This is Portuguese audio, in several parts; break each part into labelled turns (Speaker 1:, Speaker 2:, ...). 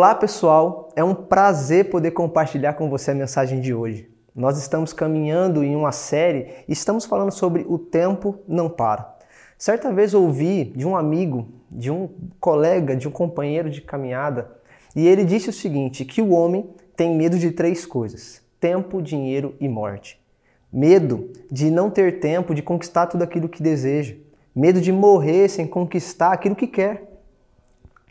Speaker 1: Olá pessoal, é um prazer poder compartilhar com você a mensagem de hoje. Nós estamos caminhando em uma série e estamos falando sobre o tempo não para. Certa vez ouvi de um amigo, de um colega, de um companheiro de caminhada, e ele disse o seguinte: que o homem tem medo de três coisas: tempo, dinheiro e morte. Medo de não ter tempo de conquistar tudo aquilo que deseja. Medo de morrer sem conquistar aquilo que quer.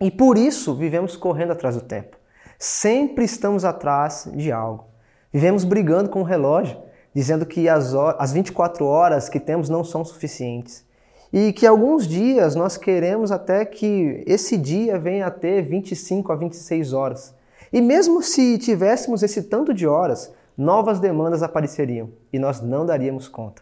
Speaker 1: E por isso vivemos correndo atrás do tempo. Sempre estamos atrás de algo. Vivemos brigando com o relógio, dizendo que as, as 24 horas que temos não são suficientes. E que alguns dias nós queremos até que esse dia venha a ter 25 a 26 horas. E mesmo se tivéssemos esse tanto de horas, novas demandas apareceriam e nós não daríamos conta.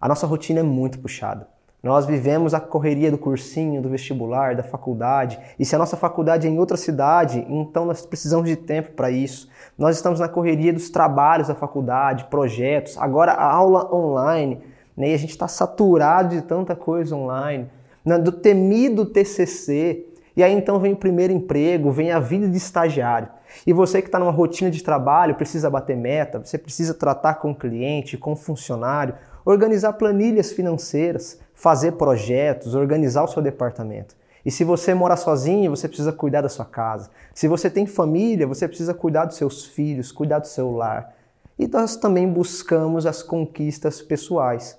Speaker 1: A nossa rotina é muito puxada. Nós vivemos a correria do cursinho, do vestibular, da faculdade. E se a nossa faculdade é em outra cidade, então nós precisamos de tempo para isso. Nós estamos na correria dos trabalhos da faculdade, projetos, agora a aula online. Né? E a gente está saturado de tanta coisa online. Né? Do temido TCC. E aí então vem o primeiro emprego, vem a vida de estagiário. E você que está numa rotina de trabalho, precisa bater meta, você precisa tratar com cliente, com funcionário, organizar planilhas financeiras, fazer projetos, organizar o seu departamento. E se você mora sozinho, você precisa cuidar da sua casa. Se você tem família, você precisa cuidar dos seus filhos, cuidar do seu lar. E nós também buscamos as conquistas pessoais.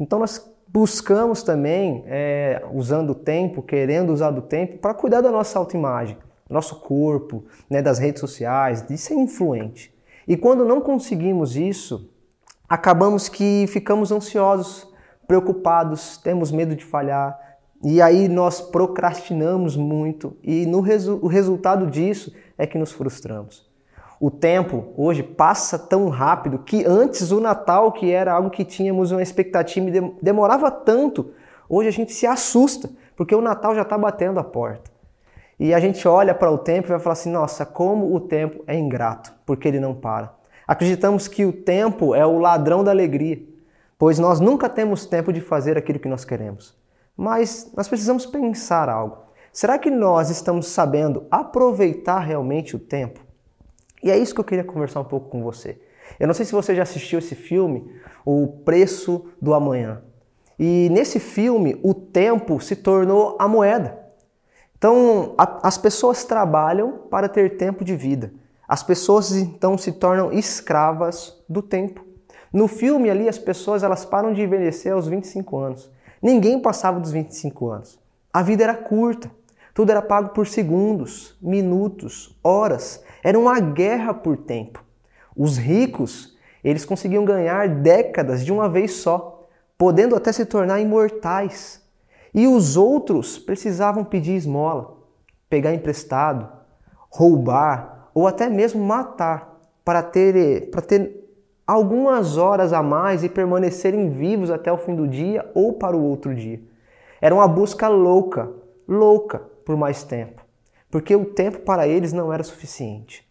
Speaker 1: Então nós buscamos também, é, usando o tempo, querendo usar do tempo, para cuidar da nossa autoimagem, nosso corpo, né, das redes sociais, de ser influente. E quando não conseguimos isso, acabamos que ficamos ansiosos, preocupados, temos medo de falhar, e aí nós procrastinamos muito, e no resu o resultado disso é que nos frustramos. O tempo hoje passa tão rápido que antes o Natal, que era algo que tínhamos uma expectativa e demorava tanto, hoje a gente se assusta, porque o Natal já está batendo a porta. E a gente olha para o tempo e vai falar assim: nossa, como o tempo é ingrato, porque ele não para. Acreditamos que o tempo é o ladrão da alegria pois nós nunca temos tempo de fazer aquilo que nós queremos. Mas nós precisamos pensar algo. Será que nós estamos sabendo aproveitar realmente o tempo? E é isso que eu queria conversar um pouco com você. Eu não sei se você já assistiu esse filme, O Preço do Amanhã. E nesse filme, o tempo se tornou a moeda. Então, a, as pessoas trabalham para ter tempo de vida. As pessoas então se tornam escravas do tempo. No filme ali, as pessoas elas param de envelhecer aos 25 anos. Ninguém passava dos 25 anos. A vida era curta. Tudo era pago por segundos, minutos, horas. Era uma guerra por tempo. Os ricos, eles conseguiam ganhar décadas de uma vez só, podendo até se tornar imortais. E os outros precisavam pedir esmola, pegar emprestado, roubar ou até mesmo matar para ter, para ter algumas horas a mais e permanecerem vivos até o fim do dia ou para o outro dia. Era uma busca louca, louca por mais tempo, porque o tempo para eles não era suficiente.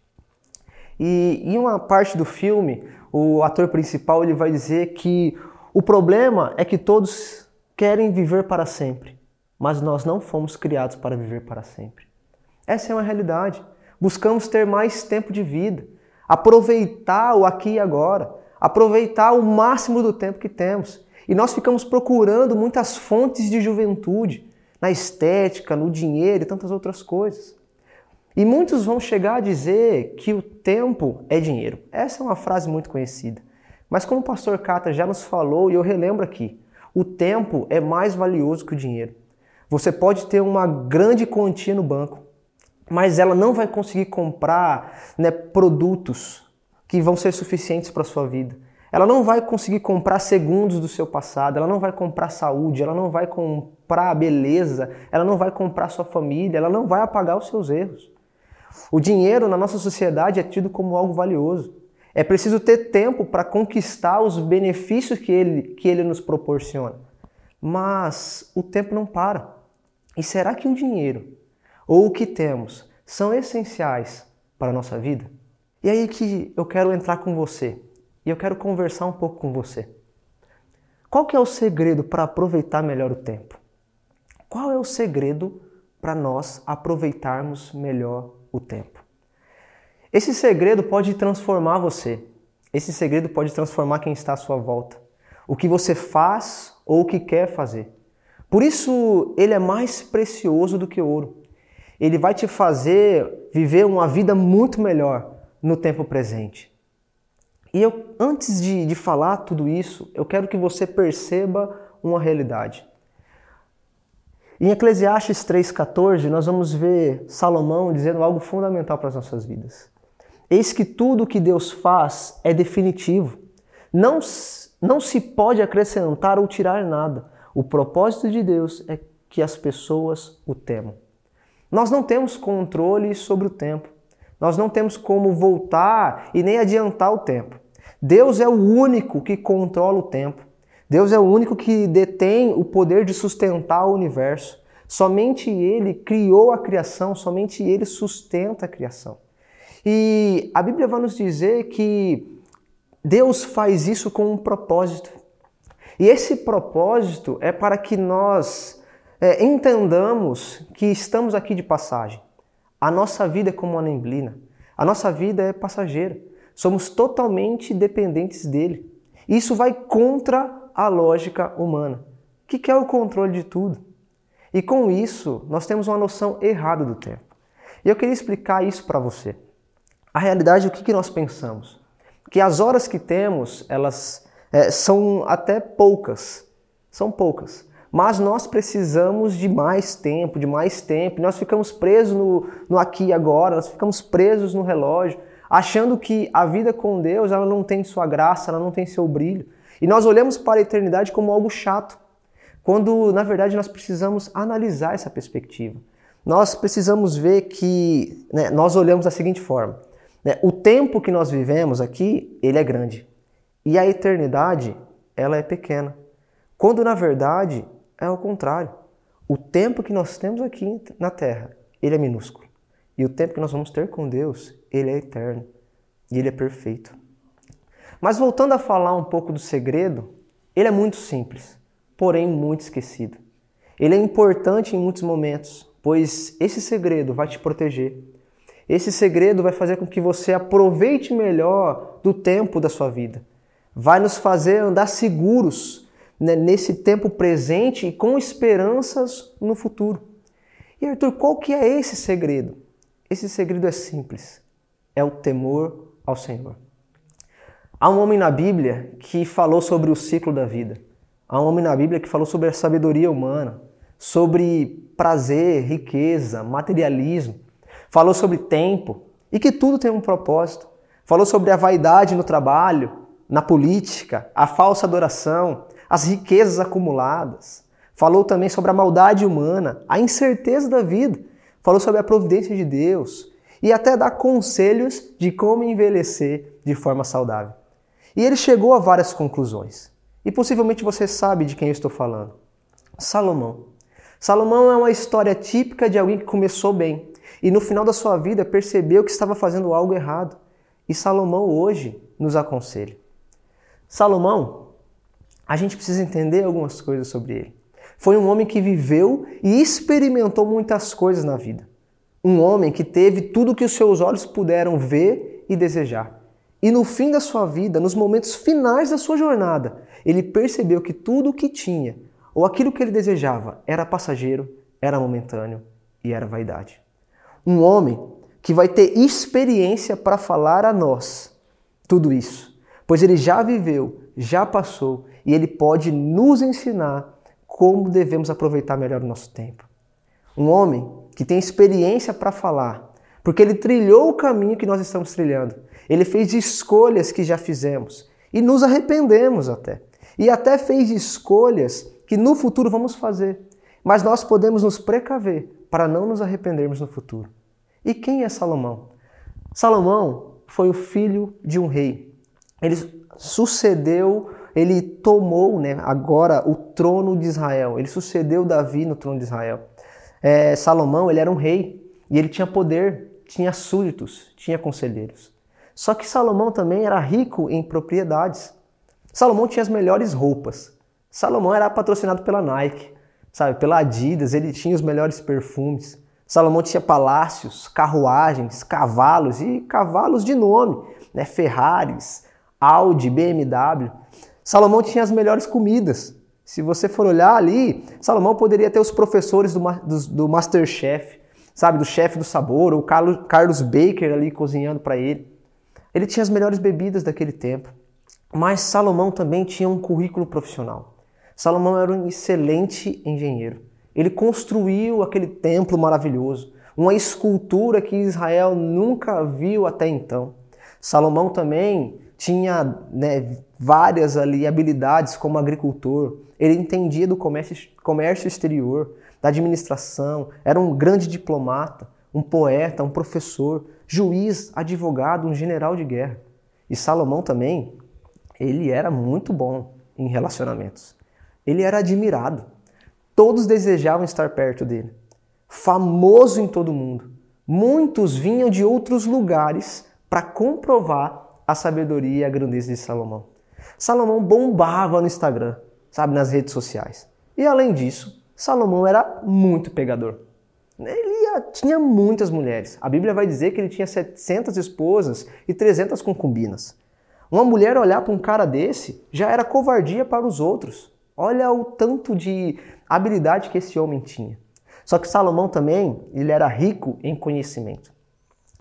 Speaker 1: E em uma parte do filme, o ator principal ele vai dizer que o problema é que todos querem viver para sempre, mas nós não fomos criados para viver para sempre. Essa é uma realidade. Buscamos ter mais tempo de vida, aproveitar o aqui e agora, aproveitar o máximo do tempo que temos. E nós ficamos procurando muitas fontes de juventude, na estética, no dinheiro e tantas outras coisas. E muitos vão chegar a dizer que o tempo é dinheiro. Essa é uma frase muito conhecida. Mas como o pastor Cata já nos falou, e eu relembro aqui, o tempo é mais valioso que o dinheiro. Você pode ter uma grande quantia no banco, mas ela não vai conseguir comprar né, produtos que vão ser suficientes para sua vida. Ela não vai conseguir comprar segundos do seu passado, ela não vai comprar saúde, ela não vai comprar beleza, ela não vai comprar sua família, ela não vai apagar os seus erros. O dinheiro na nossa sociedade é tido como algo valioso. É preciso ter tempo para conquistar os benefícios que ele, que ele nos proporciona. Mas o tempo não para. E será que o dinheiro ou o que temos são essenciais para a nossa vida? E aí que eu quero entrar com você e eu quero conversar um pouco com você. Qual que é o segredo para aproveitar melhor o tempo? Qual é o segredo para nós aproveitarmos melhor o tempo. Esse segredo pode transformar você. Esse segredo pode transformar quem está à sua volta. O que você faz ou o que quer fazer. Por isso, ele é mais precioso do que ouro. Ele vai te fazer viver uma vida muito melhor no tempo presente. E eu, antes de, de falar tudo isso, eu quero que você perceba uma realidade. Em Eclesiastes 3,14, nós vamos ver Salomão dizendo algo fundamental para as nossas vidas. Eis que tudo o que Deus faz é definitivo. Não, não se pode acrescentar ou tirar nada. O propósito de Deus é que as pessoas o temam. Nós não temos controle sobre o tempo. Nós não temos como voltar e nem adiantar o tempo. Deus é o único que controla o tempo. Deus é o único que detém o poder de sustentar o universo. Somente Ele criou a criação, somente Ele sustenta a criação. E a Bíblia vai nos dizer que Deus faz isso com um propósito. E esse propósito é para que nós é, entendamos que estamos aqui de passagem. A nossa vida é como uma neblina. A nossa vida é passageira. Somos totalmente dependentes dele. Isso vai contra a lógica humana, que quer o controle de tudo. E com isso, nós temos uma noção errada do tempo. E eu queria explicar isso para você. A realidade, o que, que nós pensamos? Que as horas que temos, elas é, são até poucas. São poucas. Mas nós precisamos de mais tempo, de mais tempo. Nós ficamos presos no, no aqui e agora, nós ficamos presos no relógio, achando que a vida com Deus ela não tem sua graça, ela não tem seu brilho. E nós olhamos para a eternidade como algo chato, quando na verdade nós precisamos analisar essa perspectiva. Nós precisamos ver que né, nós olhamos da seguinte forma: né, o tempo que nós vivemos aqui ele é grande e a eternidade ela é pequena. Quando na verdade é o contrário. O tempo que nós temos aqui na Terra ele é minúsculo e o tempo que nós vamos ter com Deus ele é eterno e ele é perfeito. Mas voltando a falar um pouco do segredo, ele é muito simples, porém muito esquecido. Ele é importante em muitos momentos, pois esse segredo vai te proteger. Esse segredo vai fazer com que você aproveite melhor do tempo da sua vida. Vai nos fazer andar seguros né, nesse tempo presente e com esperanças no futuro. E Arthur, qual que é esse segredo? Esse segredo é simples. É o temor ao Senhor. Há um homem na Bíblia que falou sobre o ciclo da vida. Há um homem na Bíblia que falou sobre a sabedoria humana, sobre prazer, riqueza, materialismo. Falou sobre tempo e que tudo tem um propósito. Falou sobre a vaidade no trabalho, na política, a falsa adoração, as riquezas acumuladas. Falou também sobre a maldade humana, a incerteza da vida. Falou sobre a providência de Deus e até dá conselhos de como envelhecer de forma saudável. E ele chegou a várias conclusões. E possivelmente você sabe de quem eu estou falando. Salomão. Salomão é uma história típica de alguém que começou bem e no final da sua vida percebeu que estava fazendo algo errado. E Salomão hoje nos aconselha. Salomão, a gente precisa entender algumas coisas sobre ele. Foi um homem que viveu e experimentou muitas coisas na vida. Um homem que teve tudo que os seus olhos puderam ver e desejar. E no fim da sua vida, nos momentos finais da sua jornada, ele percebeu que tudo o que tinha, ou aquilo que ele desejava, era passageiro, era momentâneo e era vaidade. Um homem que vai ter experiência para falar a nós tudo isso, pois ele já viveu, já passou e ele pode nos ensinar como devemos aproveitar melhor o nosso tempo. Um homem que tem experiência para falar, porque ele trilhou o caminho que nós estamos trilhando ele fez escolhas que já fizemos e nos arrependemos até. E até fez escolhas que no futuro vamos fazer. Mas nós podemos nos precaver para não nos arrependermos no futuro. E quem é Salomão? Salomão foi o filho de um rei. Ele sucedeu, ele tomou né, agora o trono de Israel. Ele sucedeu Davi no trono de Israel. É, Salomão ele era um rei e ele tinha poder, tinha súditos, tinha conselheiros. Só que Salomão também era rico em propriedades. Salomão tinha as melhores roupas. Salomão era patrocinado pela Nike, sabe, pela Adidas, ele tinha os melhores perfumes. Salomão tinha palácios, carruagens, cavalos e cavalos de nome, né? Ferraris, Audi, BMW. Salomão tinha as melhores comidas. Se você for olhar ali, Salomão poderia ter os professores do, do, do Masterchef, sabe, do chefe do sabor, ou Carlos, Carlos Baker ali cozinhando para ele. Ele tinha as melhores bebidas daquele tempo. Mas Salomão também tinha um currículo profissional. Salomão era um excelente engenheiro. Ele construiu aquele templo maravilhoso, uma escultura que Israel nunca viu até então. Salomão também tinha né, várias ali habilidades como agricultor. Ele entendia do comércio, comércio exterior, da administração, era um grande diplomata, um poeta, um professor, juiz, advogado, um general de guerra. E Salomão também ele era muito bom em relacionamentos. Ele era admirado. Todos desejavam estar perto dele. Famoso em todo mundo. Muitos vinham de outros lugares para comprovar a sabedoria e a grandeza de Salomão. Salomão bombava no Instagram, sabe, nas redes sociais. E além disso, Salomão era muito pegador. Ele tinha muitas mulheres. A Bíblia vai dizer que ele tinha 700 esposas e 300 concubinas. Uma mulher olhar para um cara desse já era covardia para os outros. Olha o tanto de habilidade que esse homem tinha. Só que Salomão também, ele era rico em conhecimento.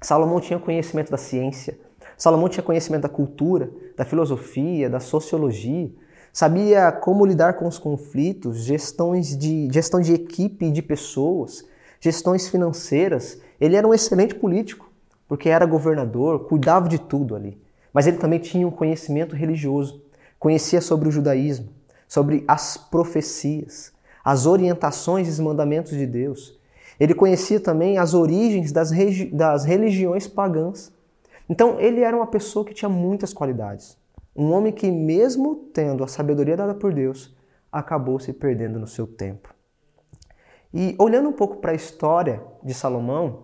Speaker 1: Salomão tinha conhecimento da ciência, Salomão tinha conhecimento da cultura, da filosofia, da sociologia, sabia como lidar com os conflitos, gestões de, gestão de equipe e de pessoas, gestões financeiras. Ele era um excelente político, porque era governador, cuidava de tudo ali. Mas ele também tinha um conhecimento religioso, conhecia sobre o judaísmo, sobre as profecias, as orientações e os mandamentos de Deus. Ele conhecia também as origens das, das religiões pagãs. Então, ele era uma pessoa que tinha muitas qualidades. Um homem que, mesmo tendo a sabedoria dada por Deus, acabou se perdendo no seu tempo. E olhando um pouco para a história de Salomão,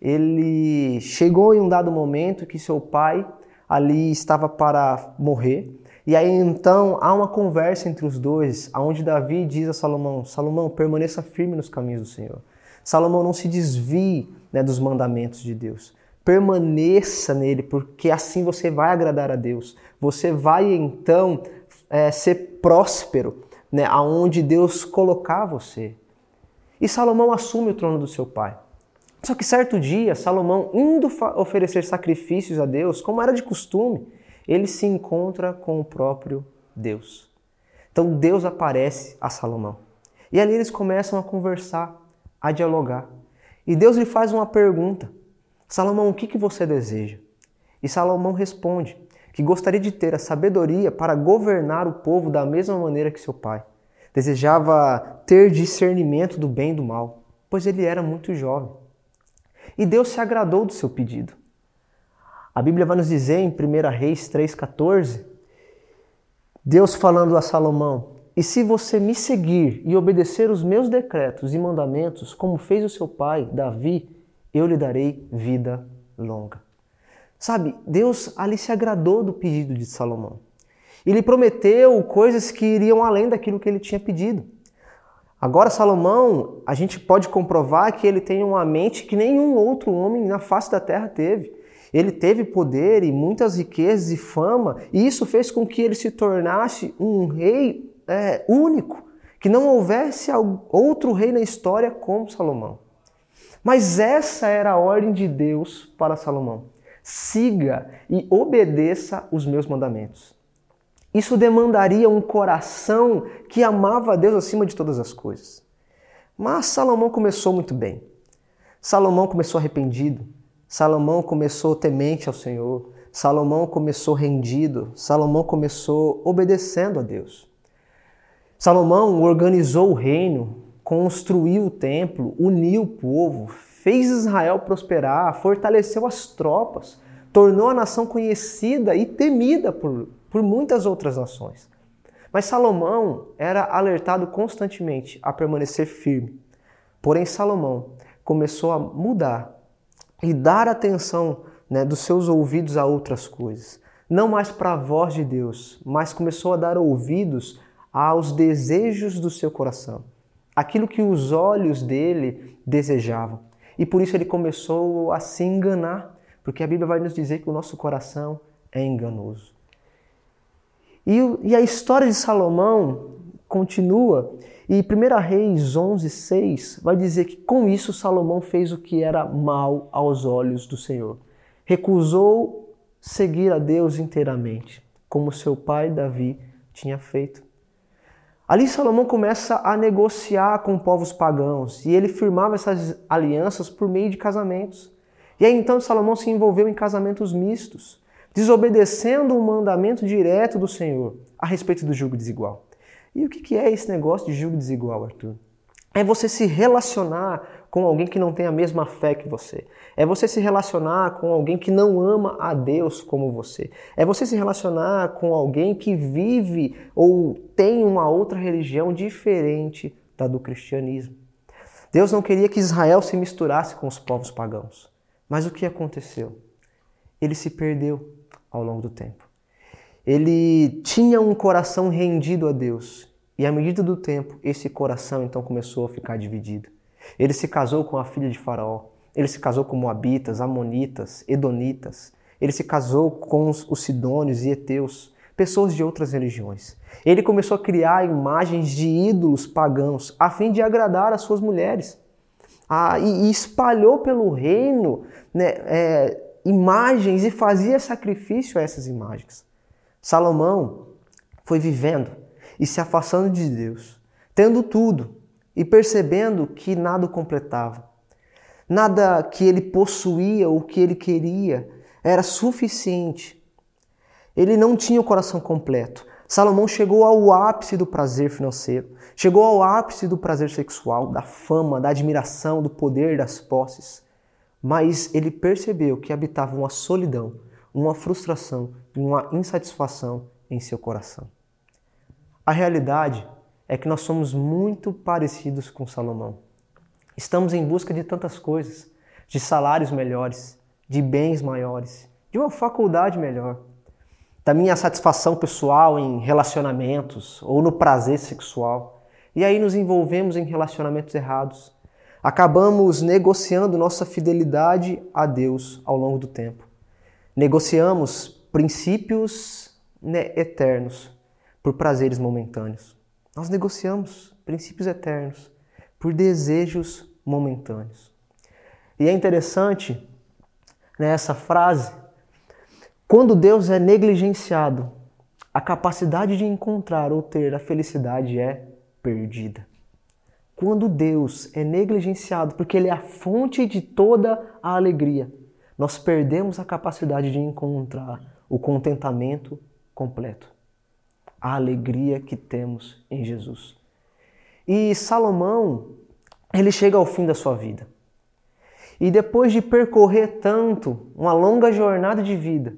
Speaker 1: ele chegou em um dado momento que seu pai ali estava para morrer. E aí então há uma conversa entre os dois, aonde Davi diz a Salomão: Salomão, permaneça firme nos caminhos do Senhor. Salomão não se desvie né, dos mandamentos de Deus. Permaneça nele, porque assim você vai agradar a Deus. Você vai então é, ser próspero, né, aonde Deus colocar você. E Salomão assume o trono do seu pai. Só que certo dia, Salomão, indo oferecer sacrifícios a Deus, como era de costume, ele se encontra com o próprio Deus. Então Deus aparece a Salomão. E ali eles começam a conversar, a dialogar. E Deus lhe faz uma pergunta: Salomão, o que, que você deseja? E Salomão responde que gostaria de ter a sabedoria para governar o povo da mesma maneira que seu pai. Desejava ter discernimento do bem e do mal, pois ele era muito jovem. E Deus se agradou do seu pedido. A Bíblia vai nos dizer em 1 Reis 3,14, Deus falando a Salomão: E se você me seguir e obedecer os meus decretos e mandamentos, como fez o seu pai, Davi, eu lhe darei vida longa. Sabe, Deus ali se agradou do pedido de Salomão. Ele prometeu coisas que iriam além daquilo que ele tinha pedido. Agora, Salomão, a gente pode comprovar que ele tem uma mente que nenhum outro homem na face da terra teve. Ele teve poder e muitas riquezas e fama, e isso fez com que ele se tornasse um rei é, único, que não houvesse outro rei na história como Salomão. Mas essa era a ordem de Deus para Salomão: siga e obedeça os meus mandamentos. Isso demandaria um coração que amava a Deus acima de todas as coisas. Mas Salomão começou muito bem. Salomão começou arrependido. Salomão começou temente ao Senhor. Salomão começou rendido. Salomão começou obedecendo a Deus. Salomão organizou o reino, construiu o templo, uniu o povo, fez Israel prosperar, fortaleceu as tropas, tornou a nação conhecida e temida por, por muitas outras nações. Mas Salomão era alertado constantemente a permanecer firme. Porém, Salomão começou a mudar e dar atenção né, dos seus ouvidos a outras coisas. Não mais para a voz de Deus, mas começou a dar ouvidos aos desejos do seu coração, aquilo que os olhos dele desejavam. e por isso ele começou a se enganar, porque a Bíblia vai nos dizer que o nosso coração é enganoso. E, e a história de Salomão continua, e 1 Reis 11, 6 vai dizer que com isso Salomão fez o que era mal aos olhos do Senhor. Recusou seguir a Deus inteiramente, como seu pai Davi tinha feito. Ali Salomão começa a negociar com povos pagãos e ele firmava essas alianças por meio de casamentos. E aí então Salomão se envolveu em casamentos mistos, desobedecendo o mandamento direto do Senhor a respeito do julgo desigual. E o que é esse negócio de julgo desigual, Arthur? É você se relacionar com alguém que não tem a mesma fé que você. É você se relacionar com alguém que não ama a Deus como você. É você se relacionar com alguém que vive ou tem uma outra religião diferente da do cristianismo. Deus não queria que Israel se misturasse com os povos pagãos. Mas o que aconteceu? Ele se perdeu ao longo do tempo. Ele tinha um coração rendido a Deus e à medida do tempo, esse coração então começou a ficar dividido. Ele se casou com a filha de Faraó. Ele se casou com Moabitas, Amonitas, Edonitas. Ele se casou com os Sidônios e Eteus, pessoas de outras religiões. Ele começou a criar imagens de ídolos pagãos a fim de agradar as suas mulheres. Ah, e, e, espalhou pelo reino né, é, imagens e fazia sacrifício a essas imagens. Salomão foi vivendo e se afastando de Deus, tendo tudo e percebendo que nada o completava. Nada que ele possuía ou que ele queria era suficiente. Ele não tinha o coração completo. Salomão chegou ao ápice do prazer financeiro, chegou ao ápice do prazer sexual, da fama, da admiração, do poder, das posses. Mas ele percebeu que habitava uma solidão, uma frustração e uma insatisfação em seu coração. A realidade é que nós somos muito parecidos com Salomão. Estamos em busca de tantas coisas, de salários melhores, de bens maiores, de uma faculdade melhor, da minha satisfação pessoal em relacionamentos ou no prazer sexual. E aí nos envolvemos em relacionamentos errados. Acabamos negociando nossa fidelidade a Deus ao longo do tempo. Negociamos princípios né, eternos por prazeres momentâneos. Nós negociamos princípios eternos por desejos momentâneos. E é interessante né, frase, quando Deus é negligenciado, a capacidade de encontrar ou ter a felicidade é perdida. Quando Deus é negligenciado, porque Ele é a fonte de toda a alegria, nós perdemos a capacidade de encontrar o contentamento completo a alegria que temos em Jesus. E Salomão, ele chega ao fim da sua vida. E depois de percorrer tanto, uma longa jornada de vida,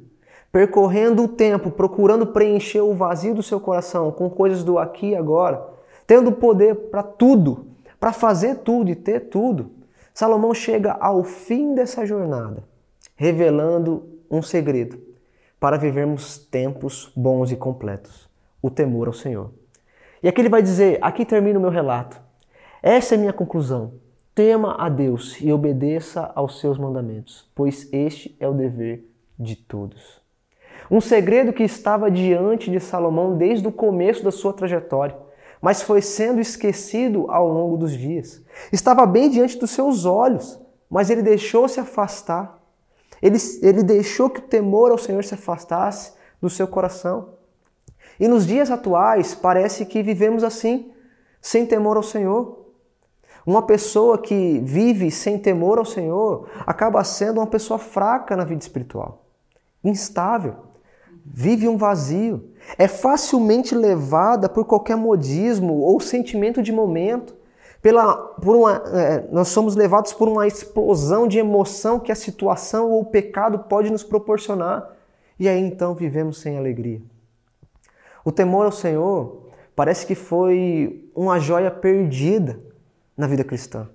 Speaker 1: percorrendo o tempo, procurando preencher o vazio do seu coração com coisas do aqui e agora, tendo poder para tudo, para fazer tudo e ter tudo, Salomão chega ao fim dessa jornada, revelando um segredo para vivermos tempos bons e completos o temor ao Senhor. E aqui ele vai dizer: aqui termina o meu relato. Essa é minha conclusão. Tema a Deus e obedeça aos seus mandamentos, pois este é o dever de todos. Um segredo que estava diante de Salomão desde o começo da sua trajetória, mas foi sendo esquecido ao longo dos dias. Estava bem diante dos seus olhos, mas ele deixou se afastar. Ele, ele deixou que o temor ao Senhor se afastasse do seu coração. E nos dias atuais, parece que vivemos assim, sem temor ao Senhor. Uma pessoa que vive sem temor ao Senhor acaba sendo uma pessoa fraca na vida espiritual, instável, vive um vazio, é facilmente levada por qualquer modismo ou sentimento de momento. Pela, por uma, é, nós somos levados por uma explosão de emoção que a situação ou o pecado pode nos proporcionar. E aí então vivemos sem alegria. O temor ao Senhor parece que foi uma joia perdida na vida cristã.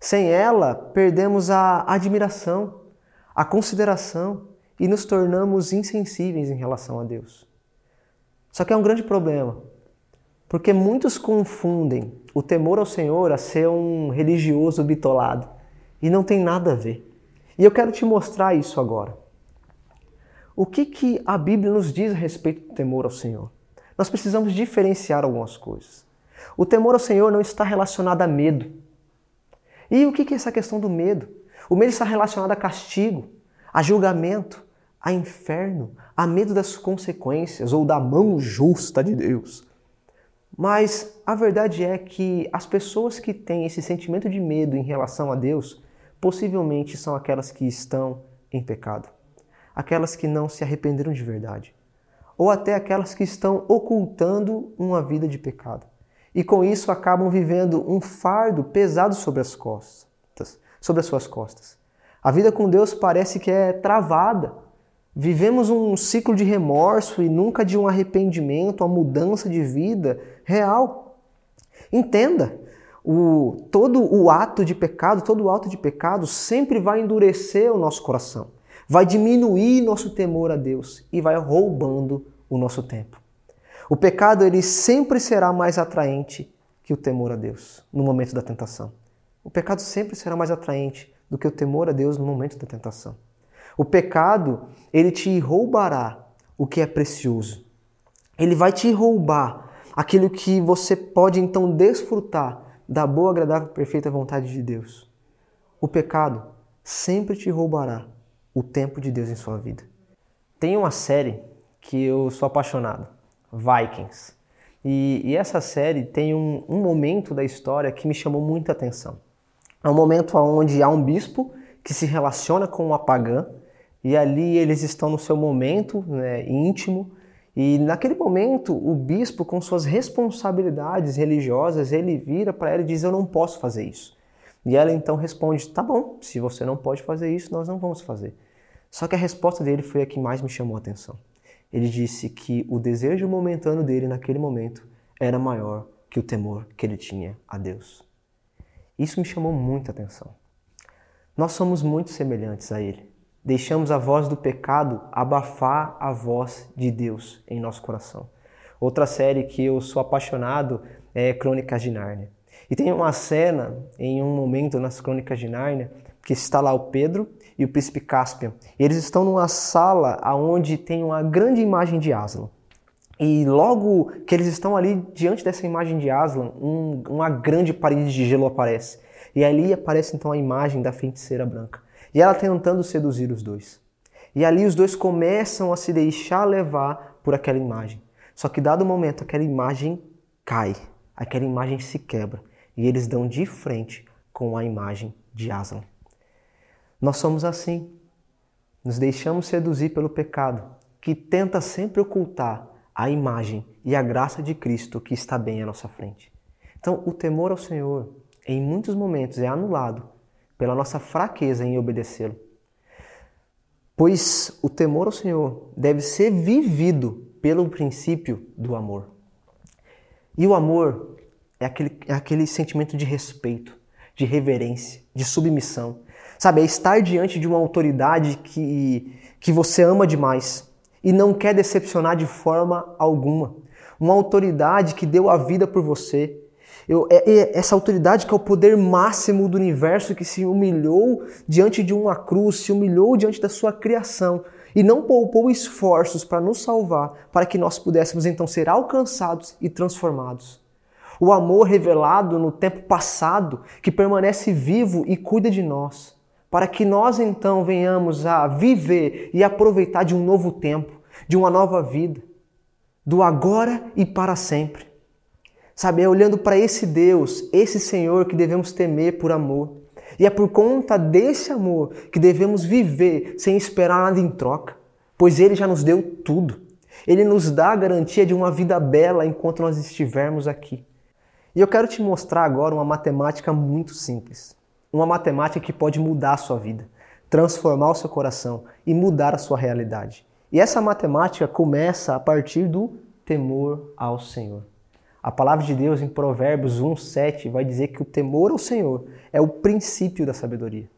Speaker 1: Sem ela, perdemos a admiração, a consideração e nos tornamos insensíveis em relação a Deus. Só que é um grande problema, porque muitos confundem o temor ao Senhor a ser um religioso bitolado, e não tem nada a ver. E eu quero te mostrar isso agora. O que, que a Bíblia nos diz a respeito do temor ao Senhor? Nós precisamos diferenciar algumas coisas. O temor ao Senhor não está relacionado a medo. E o que é essa questão do medo? O medo está relacionado a castigo, a julgamento, a inferno, a medo das consequências ou da mão justa de Deus. Mas a verdade é que as pessoas que têm esse sentimento de medo em relação a Deus possivelmente são aquelas que estão em pecado, aquelas que não se arrependeram de verdade, ou até aquelas que estão ocultando uma vida de pecado. E com isso acabam vivendo um fardo pesado sobre as costas, sobre as suas costas. A vida com Deus parece que é travada. Vivemos um ciclo de remorso e nunca de um arrependimento, uma mudança de vida real. Entenda, o, todo o ato de pecado, todo o ato de pecado sempre vai endurecer o nosso coração, vai diminuir nosso temor a Deus e vai roubando o nosso tempo. O pecado ele sempre será mais atraente que o temor a Deus no momento da tentação. O pecado sempre será mais atraente do que o temor a Deus no momento da tentação. O pecado, ele te roubará o que é precioso. Ele vai te roubar aquilo que você pode então desfrutar da boa, agradável, perfeita vontade de Deus. O pecado sempre te roubará o tempo de Deus em sua vida. Tem uma série que eu sou apaixonado, Vikings. E, e essa série tem um, um momento da história que me chamou muita atenção. É um momento onde há um bispo que se relaciona com uma pagã e ali eles estão no seu momento né, íntimo e naquele momento, o bispo, com suas responsabilidades religiosas, ele vira para ela e diz: Eu não posso fazer isso. E ela então responde: Tá bom, se você não pode fazer isso, nós não vamos fazer. Só que a resposta dele foi a que mais me chamou a atenção. Ele disse que o desejo momentâneo dele naquele momento era maior que o temor que ele tinha a Deus. Isso me chamou muita atenção. Nós somos muito semelhantes a ele. Deixamos a voz do pecado abafar a voz de Deus em nosso coração. Outra série que eu sou apaixonado é Crônicas de Nárnia. E tem uma cena em um momento nas Crônicas de Nárnia que está lá o Pedro e o príncipe Cáspia. E eles estão numa sala onde tem uma grande imagem de Aslan. E logo que eles estão ali diante dessa imagem de Aslan, um, uma grande parede de gelo aparece. E ali aparece então a imagem da feiticeira branca. E ela tentando seduzir os dois. E ali os dois começam a se deixar levar por aquela imagem. Só que dado o momento, aquela imagem cai, aquela imagem se quebra e eles dão de frente com a imagem de Aslan. Nós somos assim. Nos deixamos seduzir pelo pecado, que tenta sempre ocultar a imagem e a graça de Cristo que está bem à nossa frente. Então, o temor ao Senhor, em muitos momentos, é anulado pela nossa fraqueza em obedecê-lo. Pois o temor ao Senhor deve ser vivido pelo princípio do amor. E o amor é aquele, é aquele sentimento de respeito, de reverência, de submissão. Sabe, é estar diante de uma autoridade que, que você ama demais e não quer decepcionar de forma alguma. Uma autoridade que deu a vida por você, eu, é, é, essa autoridade que é o poder máximo do universo que se humilhou diante de uma cruz, se humilhou diante da sua criação e não poupou esforços para nos salvar, para que nós pudéssemos então ser alcançados e transformados. O amor revelado no tempo passado, que permanece vivo e cuida de nós, para que nós então venhamos a viver e aproveitar de um novo tempo, de uma nova vida, do agora e para sempre. Sabe, é olhando para esse Deus, esse Senhor que devemos temer por amor. E é por conta desse amor que devemos viver sem esperar nada em troca, pois Ele já nos deu tudo. Ele nos dá a garantia de uma vida bela enquanto nós estivermos aqui. E eu quero te mostrar agora uma matemática muito simples. Uma matemática que pode mudar a sua vida, transformar o seu coração e mudar a sua realidade. E essa matemática começa a partir do temor ao Senhor. A palavra de Deus em Provérbios 1:7 vai dizer que o temor ao Senhor é o princípio da sabedoria.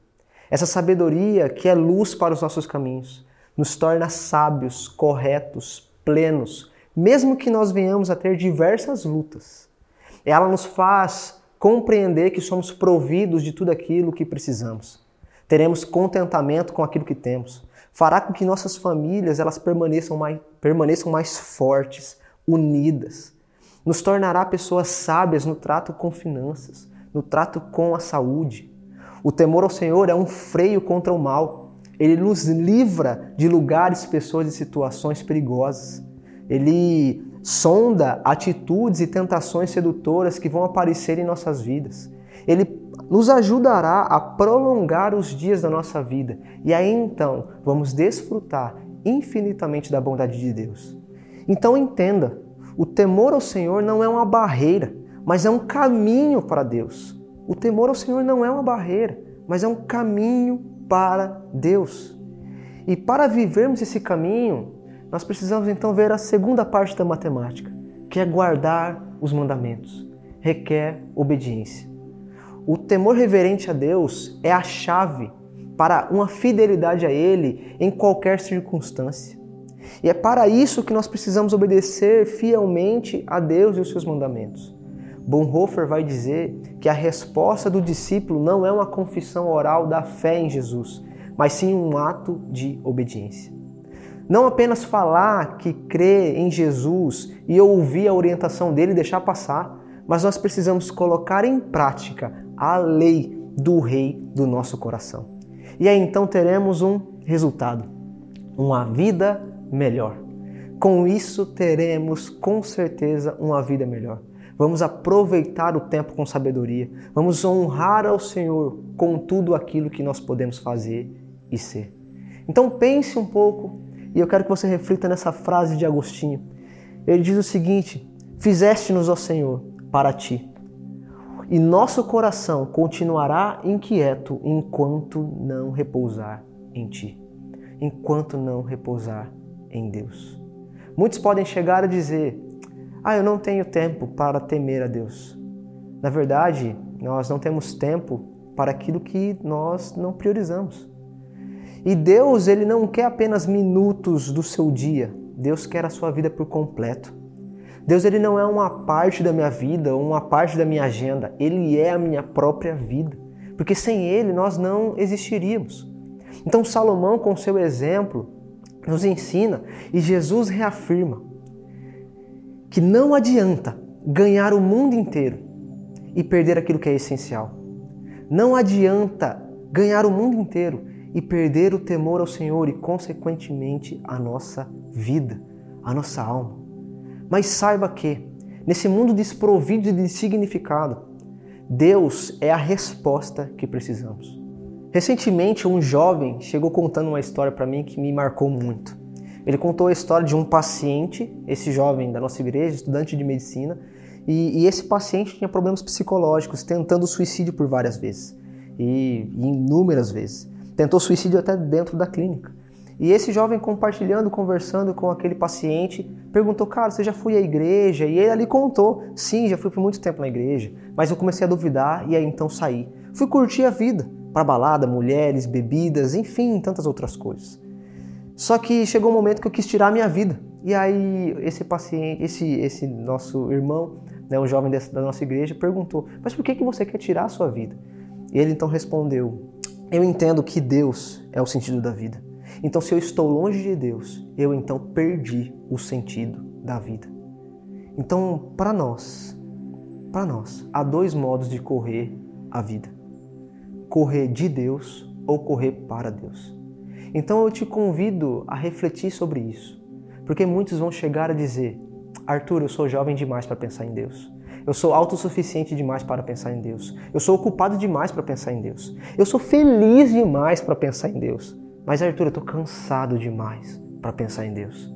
Speaker 1: Essa sabedoria que é luz para os nossos caminhos, nos torna sábios, corretos, plenos, mesmo que nós venhamos a ter diversas lutas. Ela nos faz compreender que somos providos de tudo aquilo que precisamos. Teremos contentamento com aquilo que temos. Fará com que nossas famílias elas permaneçam mais, permaneçam mais fortes, unidas. Nos tornará pessoas sábias no trato com finanças, no trato com a saúde. O temor ao Senhor é um freio contra o mal. Ele nos livra de lugares, pessoas e situações perigosas. Ele sonda atitudes e tentações sedutoras que vão aparecer em nossas vidas. Ele nos ajudará a prolongar os dias da nossa vida e aí então vamos desfrutar infinitamente da bondade de Deus. Então entenda, o temor ao Senhor não é uma barreira, mas é um caminho para Deus. O temor ao Senhor não é uma barreira, mas é um caminho para Deus. E para vivermos esse caminho, nós precisamos então ver a segunda parte da matemática, que é guardar os mandamentos. Requer obediência. O temor reverente a Deus é a chave para uma fidelidade a Ele em qualquer circunstância. E é para isso que nós precisamos obedecer fielmente a Deus e os seus mandamentos. Bonhoeffer vai dizer que a resposta do discípulo não é uma confissão oral da fé em Jesus, mas sim um ato de obediência. Não apenas falar que crê em Jesus e ouvir a orientação dele e deixar passar, mas nós precisamos colocar em prática a lei do Rei do nosso coração. E aí então teremos um resultado: uma vida melhor. Com isso teremos com certeza uma vida melhor. Vamos aproveitar o tempo com sabedoria. Vamos honrar ao Senhor com tudo aquilo que nós podemos fazer e ser. Então pense um pouco e eu quero que você reflita nessa frase de Agostinho. Ele diz o seguinte: Fizeste-nos, ó Senhor, para ti, e nosso coração continuará inquieto enquanto não repousar em ti, enquanto não repousar em Deus. Muitos podem chegar a dizer: Ah, eu não tenho tempo para temer a Deus. Na verdade, nós não temos tempo para aquilo que nós não priorizamos. E Deus, ele não quer apenas minutos do seu dia. Deus quer a sua vida por completo. Deus ele não é uma parte da minha vida uma parte da minha agenda, ele é a minha própria vida. Porque sem ele nós não existiríamos. Então Salomão, com seu exemplo, nos ensina e Jesus reafirma que não adianta ganhar o mundo inteiro e perder aquilo que é essencial. Não adianta ganhar o mundo inteiro e perder o temor ao Senhor e, consequentemente, a nossa vida, a nossa alma. Mas saiba que, nesse mundo desprovido de significado, Deus é a resposta que precisamos. Recentemente, um jovem chegou contando uma história para mim que me marcou muito. Ele contou a história de um paciente, esse jovem da nossa igreja, estudante de medicina, e, e esse paciente tinha problemas psicológicos, tentando suicídio por várias vezes e, inúmeras vezes. Tentou suicídio até dentro da clínica. E esse jovem compartilhando, conversando com aquele paciente, perguntou: Cara, você já foi à igreja? E ele ali contou: Sim, já fui por muito tempo na igreja, mas eu comecei a duvidar e aí então saí. Fui curtir a vida, para balada, mulheres, bebidas, enfim, tantas outras coisas. Só que chegou um momento que eu quis tirar a minha vida. E aí esse paciente, esse, esse nosso irmão, né, um jovem da nossa igreja, perguntou: Mas por que, que você quer tirar a sua vida? E ele então respondeu: eu entendo que Deus é o sentido da vida. Então, se eu estou longe de Deus, eu então perdi o sentido da vida. Então, para nós, para nós, há dois modos de correr a vida: correr de Deus ou correr para Deus. Então, eu te convido a refletir sobre isso, porque muitos vão chegar a dizer: Arthur, eu sou jovem demais para pensar em Deus. Eu sou autossuficiente demais para pensar em Deus. Eu sou ocupado demais para pensar em Deus. Eu sou feliz demais para pensar em Deus. Mas, Arthur, eu estou cansado demais para pensar em Deus.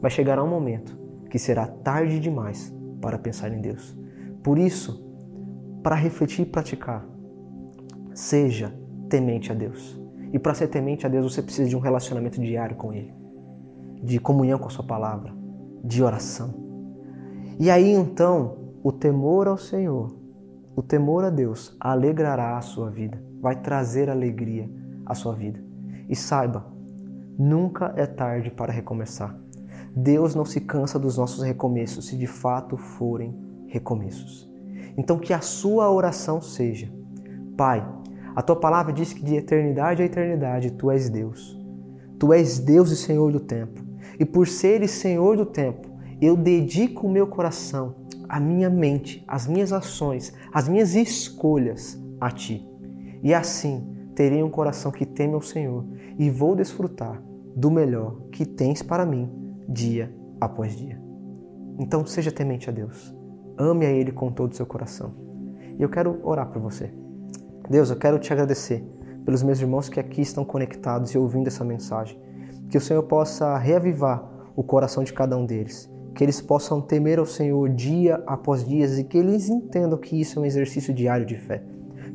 Speaker 1: Vai chegar um momento que será tarde demais para pensar em Deus. Por isso, para refletir e praticar, seja temente a Deus. E para ser temente a Deus, você precisa de um relacionamento diário com Ele, de comunhão com a Sua palavra, de oração. E aí então, o temor ao Senhor, o temor a Deus, alegrará a sua vida, vai trazer alegria à sua vida. E saiba, nunca é tarde para recomeçar. Deus não se cansa dos nossos recomeços, se de fato forem recomeços. Então que a sua oração seja: Pai, a tua palavra diz que de eternidade a eternidade tu és Deus. Tu és Deus e Senhor do tempo. E por seres Senhor do tempo, eu dedico o meu coração, a minha mente, as minhas ações, as minhas escolhas a ti. E assim terei um coração que teme ao Senhor e vou desfrutar do melhor que tens para mim dia após dia. Então seja temente a Deus. Ame a Ele com todo o seu coração. E eu quero orar por você. Deus, eu quero te agradecer pelos meus irmãos que aqui estão conectados e ouvindo essa mensagem. Que o Senhor possa reavivar o coração de cada um deles. Que eles possam temer ao Senhor dia após dia e que eles entendam que isso é um exercício diário de fé.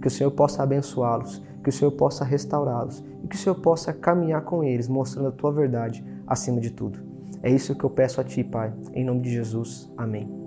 Speaker 1: Que o Senhor possa abençoá-los que o Senhor possa restaurá-los e que o Senhor possa caminhar com eles, mostrando a tua verdade acima de tudo. É isso que eu peço a ti, Pai, em nome de Jesus. Amém.